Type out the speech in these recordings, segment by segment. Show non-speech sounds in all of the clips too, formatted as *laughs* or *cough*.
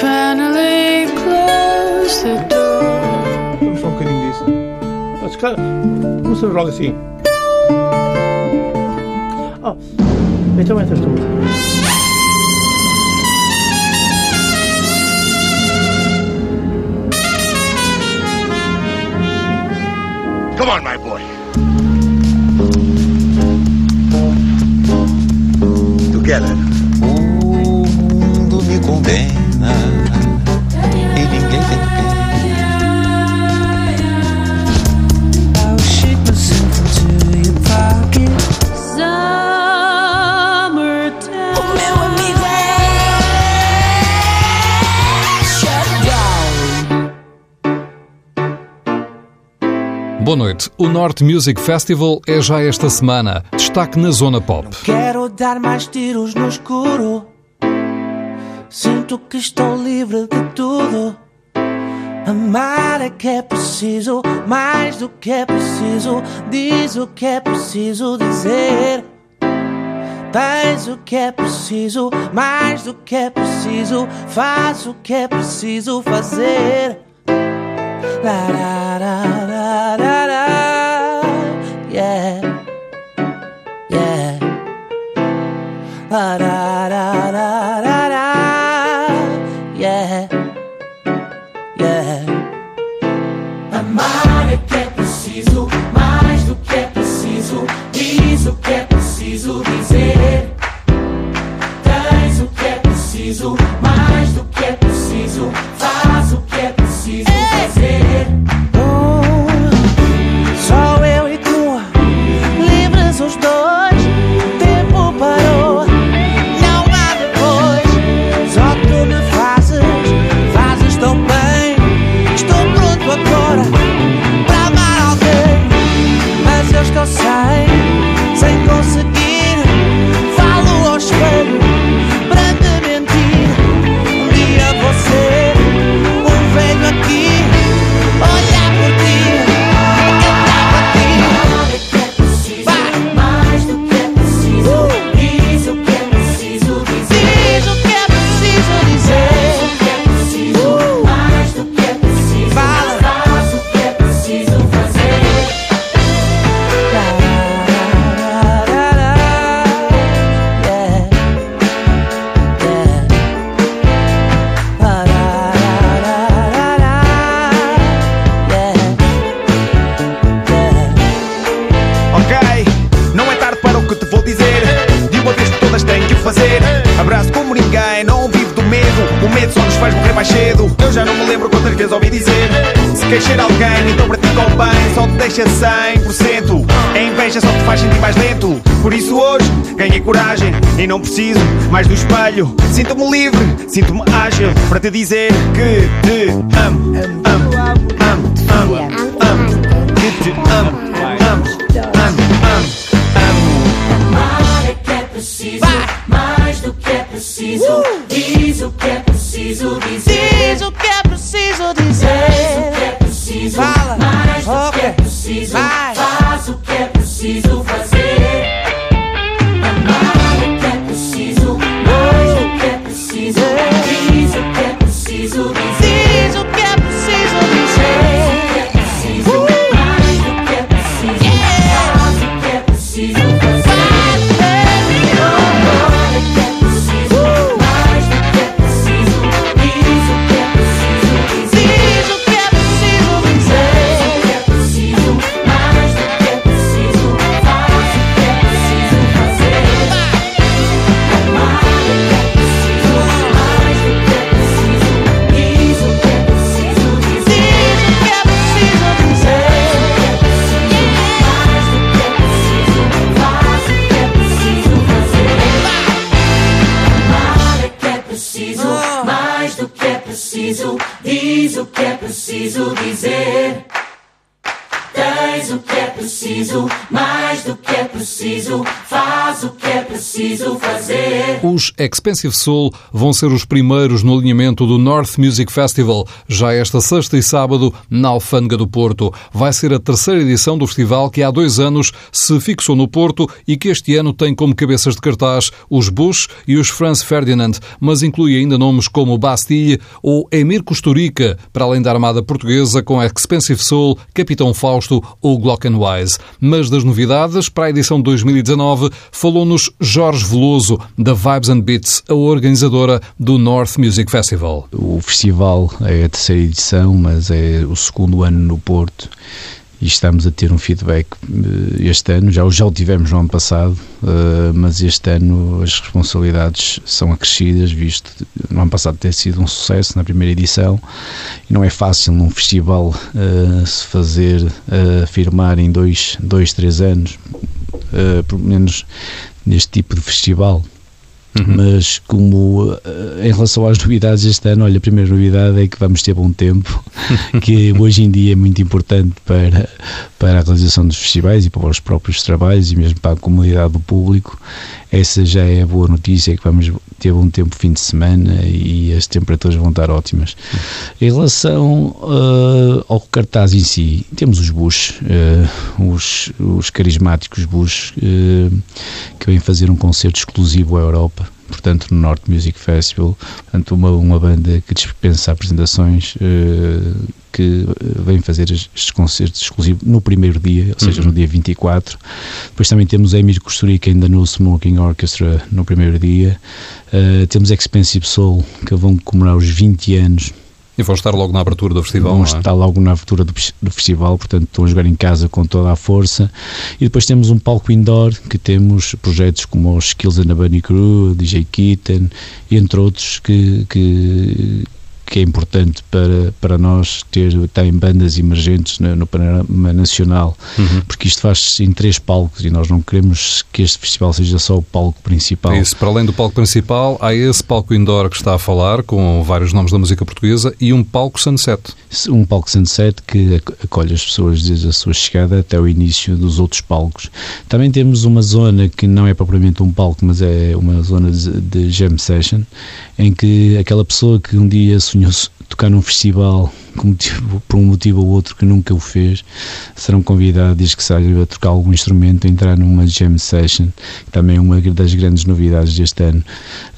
finally close the door. I'm fucking in this. That's kind of. What's the wrong thing? Oh, Beethoven Third. Come on, my boy. Together. noite. O Norte Music Festival é já esta semana. Destaque na zona pop. Não quero dar mais tiros no escuro. Sinto que estou livre de tudo. Amar é que é preciso, mais do que é preciso. Diz o que é preciso dizer. Tens o que é preciso, mais do que é preciso. Faz o que é preciso fazer. La, la, la, la, la. Ah. Yeah, yeah. Amar é que é preciso, mais do que é preciso. Diz o que é preciso dizer. Traz o que é preciso. preciso mais do espelho. Sinto-me livre, sinto-me ágil para te dizer que te amo. amo. Os Expensive Soul vão ser os primeiros no alinhamento do North Music Festival, já esta sexta e sábado, na Alfândega do Porto. Vai ser a terceira edição do festival que há dois anos se fixou no Porto e que este ano tem como cabeças de cartaz os Bush e os Franz Ferdinand, mas inclui ainda nomes como Bastille ou Emir Kusturica, para além da Armada Portuguesa com Expensive Soul, Capitão Fausto ou Glockenwise. Mas das novidades, para a edição de 2019, falou-nos Jorge Veloso, da Vibes and Beats, a organizadora do North Music Festival. O festival é a terceira edição, mas é o segundo ano no Porto e estamos a ter um feedback eh, este ano, já, já o tivemos no ano passado, eh, mas este ano as responsabilidades são acrescidas, visto no ano passado ter sido um sucesso na primeira edição e não é fácil num festival eh, se fazer afirmar em dois, dois, três anos, pelo menos neste tipo de festival. Uhum. Mas como em relação às novidades este ano, olha, a primeira novidade é que vamos ter bom tempo, *laughs* que hoje em dia é muito importante para, para a realização dos festivais e para os próprios trabalhos e mesmo para a comunidade do público. Essa já é a boa notícia, que vamos ter bom tempo fim de semana e as temperaturas vão estar ótimas. Em relação uh, ao cartaz em si, temos os Bush, uh, os, os carismáticos Bush, uh, que vêm fazer um concerto exclusivo à Europa portanto, no North Music Festival, portanto, uma, uma banda que dispensa apresentações, uh, que vem fazer estes concertos exclusivos no primeiro dia, ou seja, uhum. no dia 24. Depois também temos a Emir Costurica ainda no Smoking Orchestra no primeiro dia. Uh, temos Expensive Soul, que vão comemorar os 20 anos e vão estar logo na abertura do festival, Vão é? estar logo na abertura do, do, festival, portanto estão a jogar em casa com toda a força. E depois temos um palco indoor, que temos projetos como os Skills and the Bunny Crew, DJ Kitten, entre outros, que, que que é importante para, para nós ter tem bandas emergentes no, no panorama nacional, uhum. porque isto faz-se em três palcos e nós não queremos que este festival seja só o palco principal. Isso, para além do palco principal, há esse palco indoor que está a falar, com vários nomes da música portuguesa, e um palco sunset. Um palco sunset que acolhe as pessoas desde a sua chegada até o início dos outros palcos. Também temos uma zona que não é propriamente um palco, mas é uma zona de, de jam session, em que aquela pessoa que um dia sonhou tocar num festival motivo, por um motivo ou outro que nunca o fez, serão convidados, que a tocar algum instrumento, entrar numa jam session, que também é uma das grandes novidades deste ano.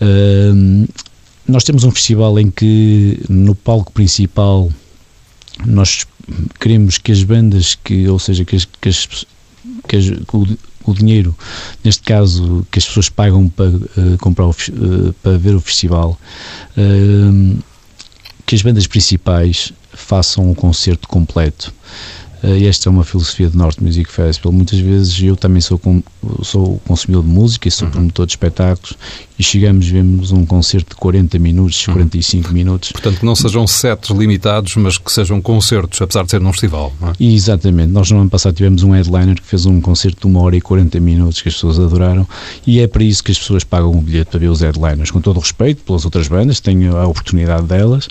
Uh, nós temos um festival em que no palco principal nós queremos que as bandas, que, ou seja, que as, que as, que as o, o, dinheiro, neste caso, que as pessoas pagam para uh, comprar o, uh, para ver o festival, uh, que as bandas principais façam um concerto completo. Uh, esta é uma filosofia do North Music Festival. Muitas vezes eu também sou, com, sou consumidor de música e sou uhum. promotor de espetáculos e chegamos, vemos um concerto de 40 minutos, 45 uhum. minutos. Portanto, que não sejam sets limitados, mas que sejam concertos, apesar de ser num festival. É? Exatamente. Nós no ano passado tivemos um headliner que fez um concerto de uma hora e 40 minutos que as pessoas adoraram e é para isso que as pessoas pagam o bilhete para ver os headliners. Com todo o respeito pelas outras bandas, tenho a oportunidade delas,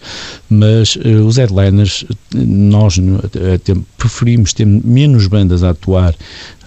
mas uh, os headliners, nós uh, preferimos ter menos bandas a atuar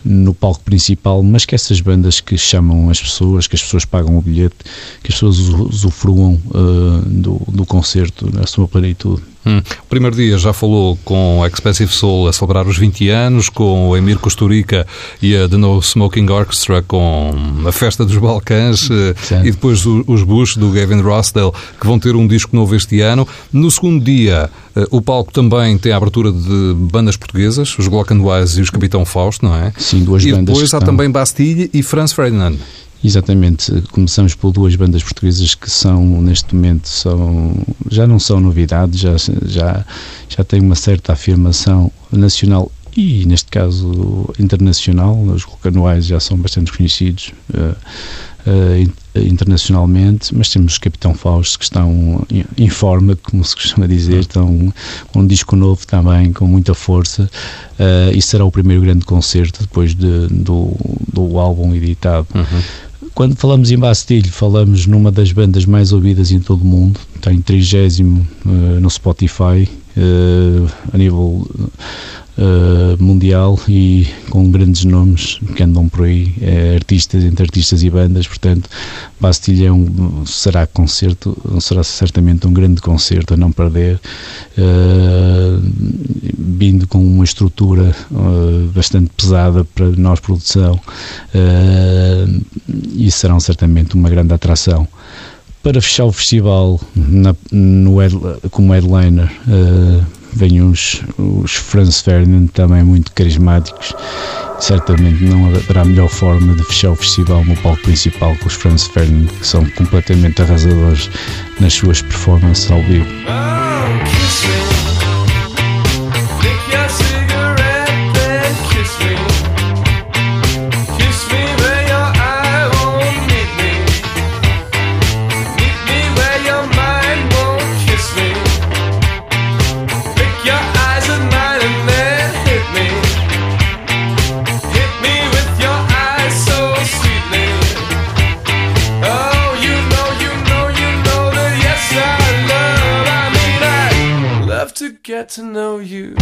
no palco principal, mas que essas bandas que chamam as pessoas, que as pessoas pagam o bilhete, que as pessoas usufruam uh, do, do concerto na sua plenitude. Hum. O primeiro dia já falou com o Expensive Soul a celebrar os 20 anos, com o Emir Costurica e a The No Smoking Orchestra com a Festa dos Balcãs eh, e depois os Bush do Gavin Rossdale que vão ter um disco novo este ano. No segundo dia, eh, o palco também tem a abertura de bandas portuguesas, os Glockenwise e os Capitão Fausto, não é? Sim, duas e bandas. E depois há estão... também Bastille e Franz Ferdinand. Exatamente, começamos por duas bandas portuguesas que são, neste momento, são, já não são novidades, já, já, já têm uma certa afirmação nacional e, neste caso, internacional. Os Vulcanuais já são bastante conhecidos uh, uh, internacionalmente, mas temos o Capitão Fausto que estão em forma, como se costuma dizer, estão com um disco novo também, com muita força, uh, e será o primeiro grande concerto depois de, do, do álbum editado. Uhum. Quando falamos em Bastille, falamos numa das bandas mais ouvidas em todo o mundo, está em 30 uh, no Spotify, uh, a nível eh, mundial e com grandes nomes que andam por aí, é, artistas, entre artistas e bandas, portanto, Bastilha é será concerto, será certamente um grande concerto a não perder, eh, vindo com uma estrutura eh, bastante pesada para nós produção e serão certamente uma grande atração. Para fechar o festival na, no como headliner Vêm os, os Franz Ferdinand também muito carismáticos. Certamente não haverá melhor forma de fechar o festival no palco principal com os Franz Ferdinand, que são completamente arrasadores nas suas performances ao vivo. Oh, to get to know you.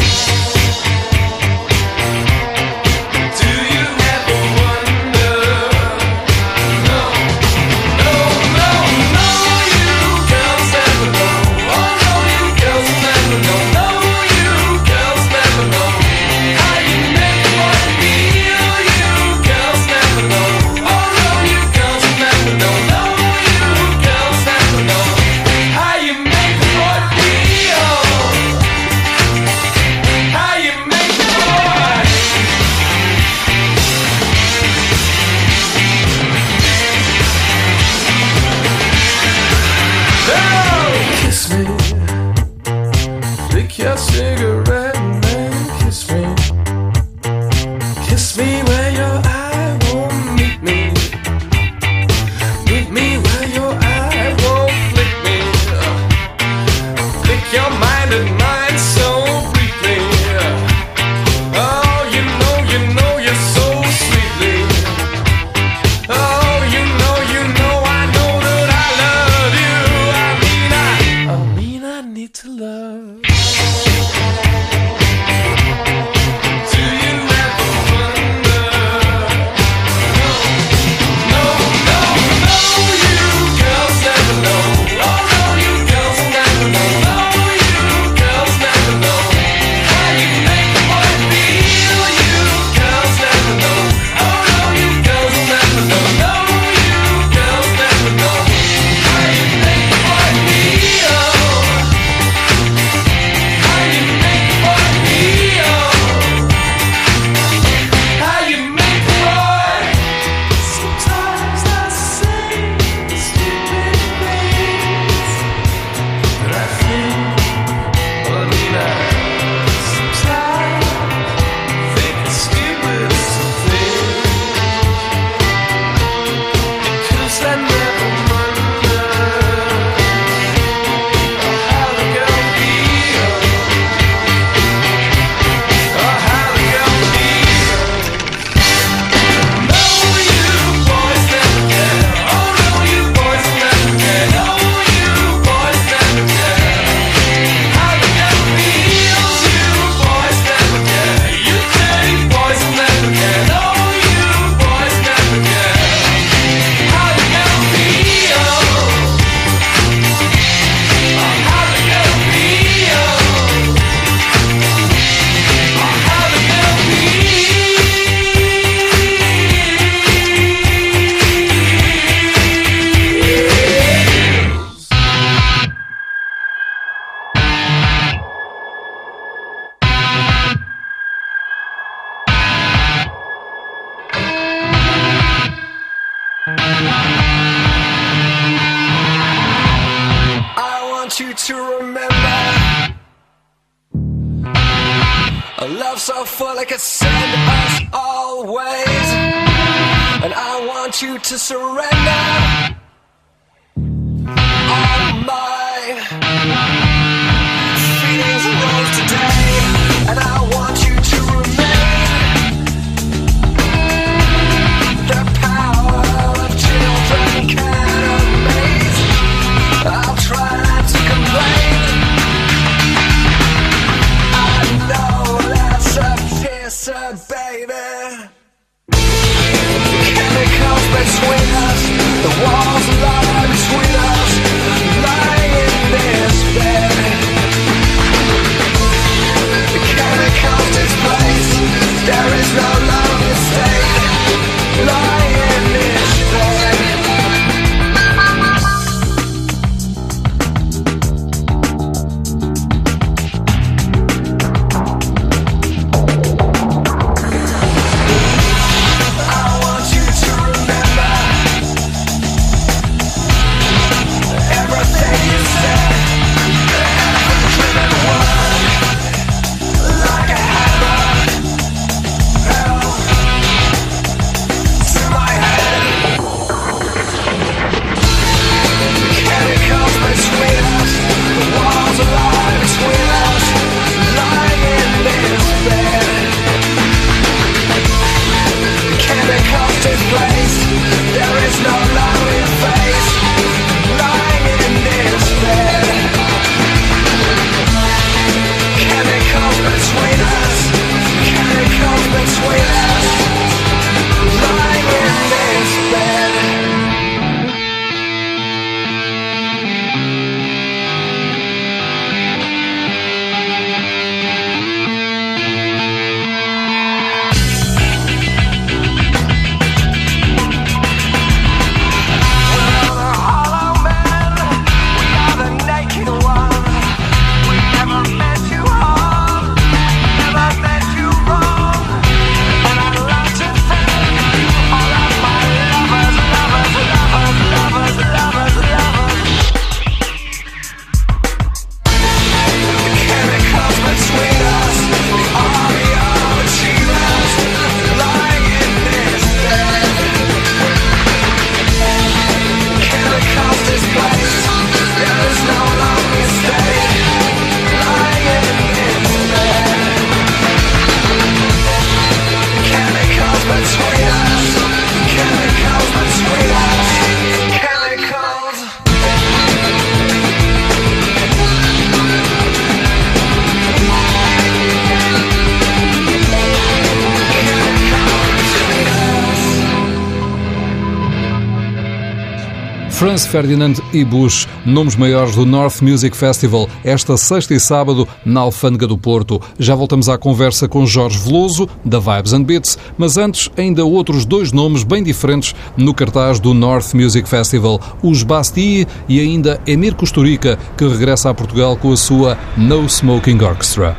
Ferdinand e Bush, nomes maiores do North Music Festival, esta sexta e sábado na Alfândega do Porto. Já voltamos à conversa com Jorge Veloso, da Vibes and Beats, mas antes ainda outros dois nomes bem diferentes no cartaz do North Music Festival, os Bastille e ainda Emir Costurica, que regressa a Portugal com a sua No Smoking Orchestra.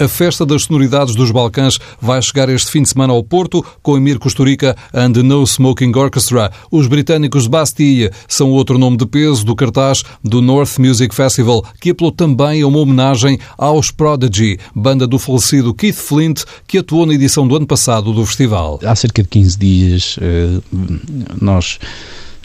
A festa das sonoridades dos Balcãs vai chegar este fim de semana ao Porto com Emir Kusturica and the No Smoking Orchestra. Os britânicos Bastille são outro nome de peso do cartaz do North Music Festival, que apelou também a uma homenagem aos Prodigy, banda do falecido Keith Flint, que atuou na edição do ano passado do festival. Há cerca de 15 dias eh, nós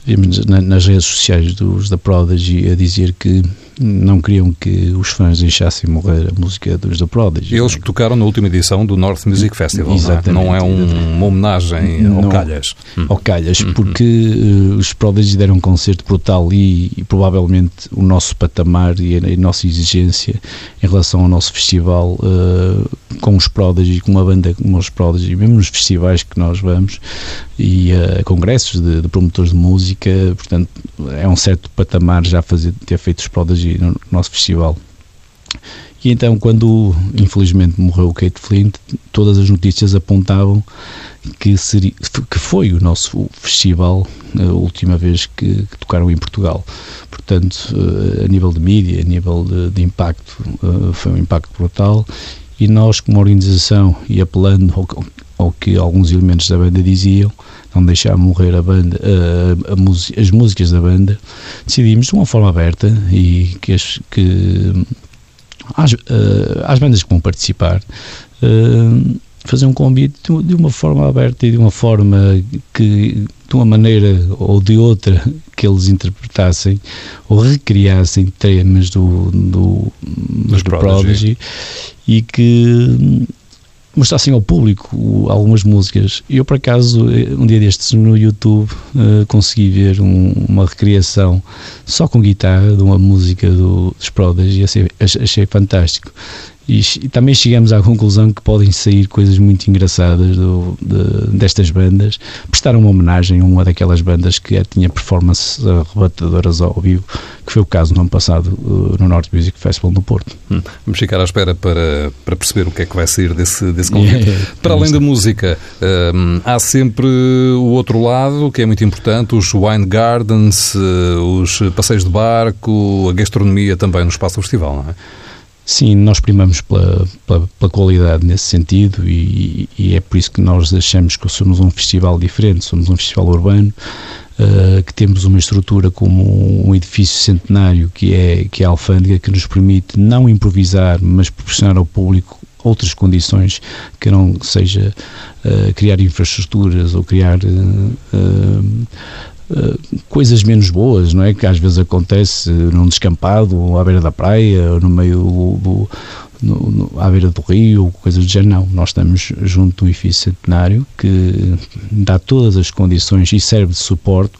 vimos na- nas redes sociais dos da Prodigy a dizer que não queriam que os fãs deixassem morrer a música dos da Prodigy. Eles que tocaram na última edição do North Music Festival, não é? Não é um- uma homenagem ao Não- calhas. Hum. ao calhas, porque eh, os Prodigy deram um concerto brutal e, e provavelmente o nosso patamar e a, a nossa exigência em relação ao nosso festival eh, com os Prodigy, com uma banda como os Prodigy, mesmo nos festivais que nós vamos e eh, congressos de, de promotores de música, portanto é um certo patamar já fazer, ter feito os Prodigy no nosso festival. E então, quando infelizmente morreu o Kate Flint, todas as notícias apontavam que, seria, que foi o nosso festival a última vez que, que tocaram em Portugal. Portanto, eh, a nível de mídia, a nível de, de impacto, eh, foi um impacto brutal. E nós, como organização, e apelando ao, ao que alguns elementos da banda diziam, não deixar morrer a banda, a música- as músicas da banda, decidimos de uma forma aberta e que, as, que às, eh, às bandas que vão participar eh, fazer um convite de- uma forma aberta e de uma forma que de uma maneira ou de outra que eles interpretassem ou recriassem temas do, do, do. Prodigy e que mostrassem ao público algumas músicas. Eu, por acaso, eh, um dia destes no YouTube eh, consegui ver um- uma recriação só com guitarra de uma música do, dos Prodigy e achei, achei fantástico. E, e também chegamos à conclusão que podem sair coisas muito engraçadas do- de- destas bandas. Prestaram uma homenagem a uma daquelas bandas que tinha performances arrebatadoras ao vivo, que foi o caso no ano passado eh, no North Music Festival no Porto. Hum. Vamos ficar à espera para, para perceber o que é que vai sair desse, desse convite. *laughs* É, para além da música, hum, há sempre o outro lado que é muito importante: os wine gardens, eh, os passeios de barco, a gastronomia também no espaço do festival, não é? Sim, nós primamos pela, pela, pela qualidade nesse sentido e, e é por isso que nós achamos que somos um festival diferente, somos um festival urbano, eh, que temos uma estrutura como um edifício centenário que é, que é a alfândega, que nos permite não improvisar, mas proporcionar ao público outras condições que não seja eh, criar infraestruturas ou criar Uh, coisas menos boas, não é? Que às vezes acontece num descampado, à beira da praia, no meio do, no- no- à beira do rio, coisas do género. Não, nós estamos junto do edifício centenário que dá todas as condições e serve de suporte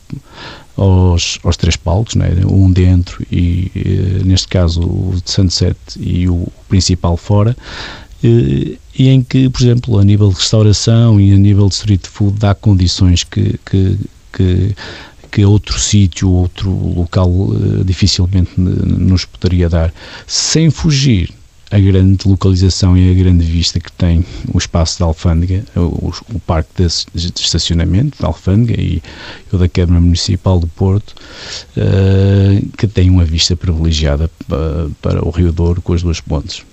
aos, aos três palcos, não é? um dentro e, eh, neste caso, o de Sunset e o principal fora, eh, e em que, por exemplo, a nível de restauração e a nível de street food dá condições que, que, que, que outro sítio, outro local eh, dificilmente nos poderia dar, sem fugir a grande localização e a grande vista que tem o espaço da Alfândega, o, o parque de, de estacionamento da Alfândega e o da Câmara Municipal do Porto, eh, que tem uma vista privilegiada pa- para o Rio Douro com as duas pontes,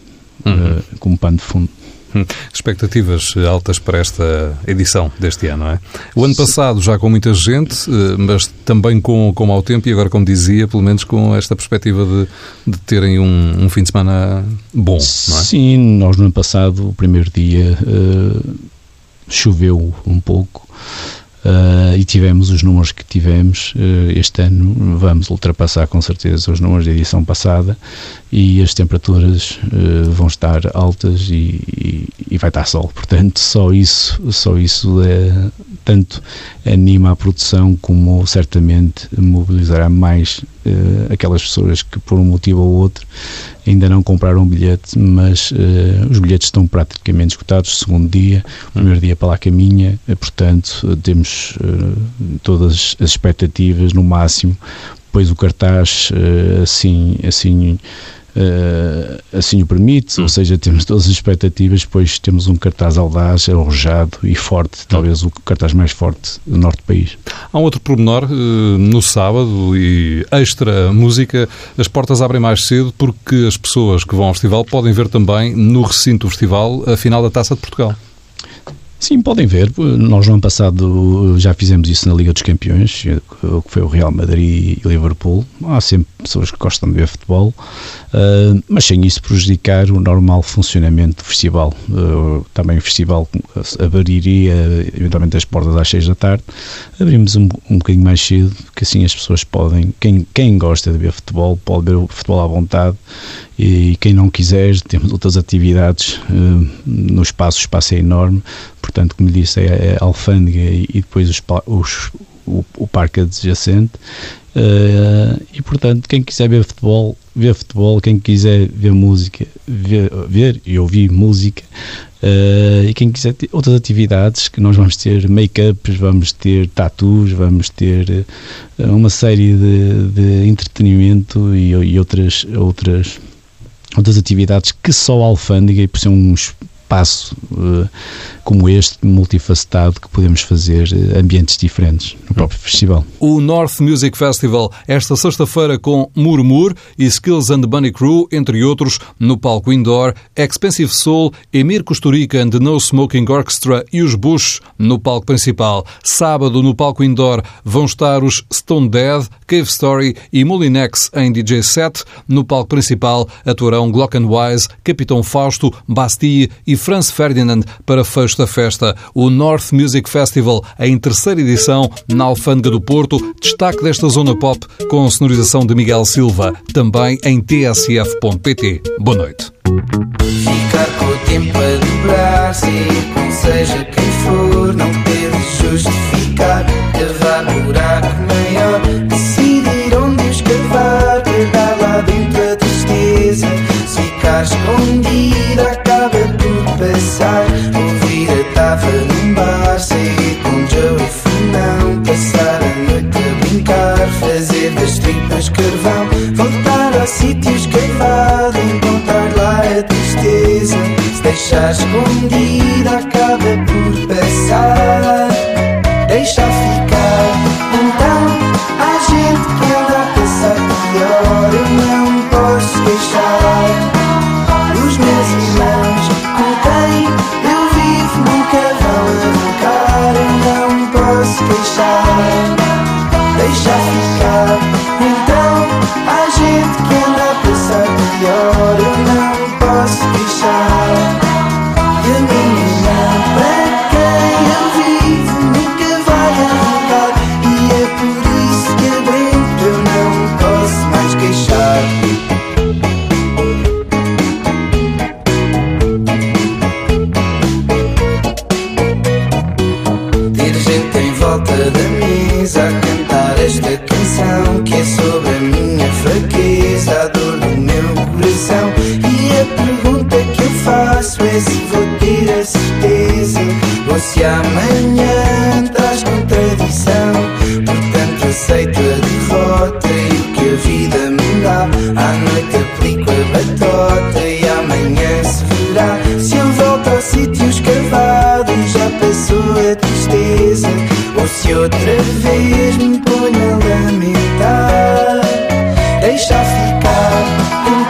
Uhum. eh, como pano de fundo. Hum. Expectativas altas para esta edição deste ano, não é? O ano passado já com muita gente, eh, mas também com, com mau tempo e agora, como dizia, pelo menos com esta perspectiva de, de terem um, um fim de semana bom, não é? Sim, nós no ano passado, o primeiro dia, eh, choveu um pouco eh, e tivemos os números que tivemos. Eh, este ano vamos ultrapassar com certeza os números da edição passada e as temperaturas eh, vão estar altas e, e- e vai estar sol. Portanto, só isso, só isso é, tanto anima a produção como certamente mobilizará mais eh, aquelas pessoas que por um motivo ou outro ainda não compraram um bilhete, mas eh, os bilhetes estão praticamente esgotados, segundo dia, primeiro dia para lá caminha, eh, portanto temos todas as expectativas no máximo, pois o cartaz assim, assim eh, assim o permite, ou seja, temos todas as expectativas, depois temos um cartaz audaz, arrojado e forte, talvez o cartaz mais forte do norte do país. Há um outro pormenor, eh, no sábado e extra música, as portas abrem mais cedo porque as pessoas que vão ao festival podem ver também no recinto do festival a final da Taça de Portugal. Sim, podem ver. Nós no ano passado já fizemos isso na Liga dos Campeões, o que foi o Real Madrid e Liverpool. Há sempre pessoas que gostam de ver futebol, uh, mas sem isso prejudicar o normal funcionamento do festival. Uh, também o festival abriria eventualmente as portas às seis da tarde. Abrimos um, um bocadinho mais cedo, que assim as pessoas podem, quem, quem gosta de ver futebol, pode ver o futebol à vontade e quem não quiser, temos outras atividades uh, no espaço, o espaço é enorme, portanto, como disse, é a alfândega e, depois os, os, o, o parque adjacente. Uh, e portanto, quem quiser ver futebol, ver futebol, quem quiser ver música, ver, ver e ouvir música, uh, e quem quiser outras atividades, que nós vamos ter make-ups, vamos ter tatus, vamos ter uh, uma série de, de entretenimento e, e outras, outras outras atividades que só a alfândega e por ser um espaço uh, como este, multifacetado, que podemos fazer uh, ambientes diferentes no próprio festival. O North Music Festival, esta sexta-feira com Murmur e Skills and Bunny Crew, entre outros, no palco indoor, Expensive Soul, Emir Kusturica and the No Smoking Orchestra e os Bush no palco principal. Sábado, no palco indoor, vão estar os Stone Dead, Cave Story e Molinex em DJ set. No palco principal atuarão Glockenwise, Capitão Fausto, Bastille e Franz Ferdinand para fecho da festa. O North Music Festival, em terceira edição, na Alfândega do Porto, destaque desta zona pop com sonorização de Miguel Silva, também em tsf.pt. Boa noite. Ficar com o tempo a dobrar-se com seja quem for, não ter de justificar, cavar buraco maior, decidir onde escavar, guardar lá dentro a tristeza, ficar escondida fazer das tripas carvão, voltar ao sítio escavado, encontrar lá a tristeza, se deixar escondida acaba por ficar,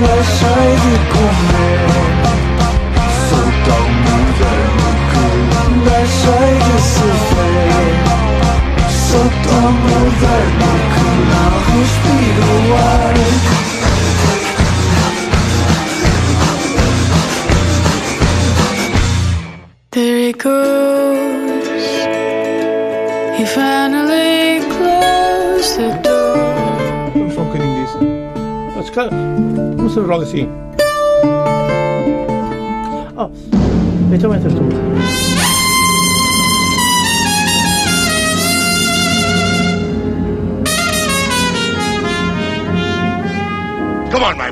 날 살릴 거야 claro que sí. Oh, échame este. Come on, my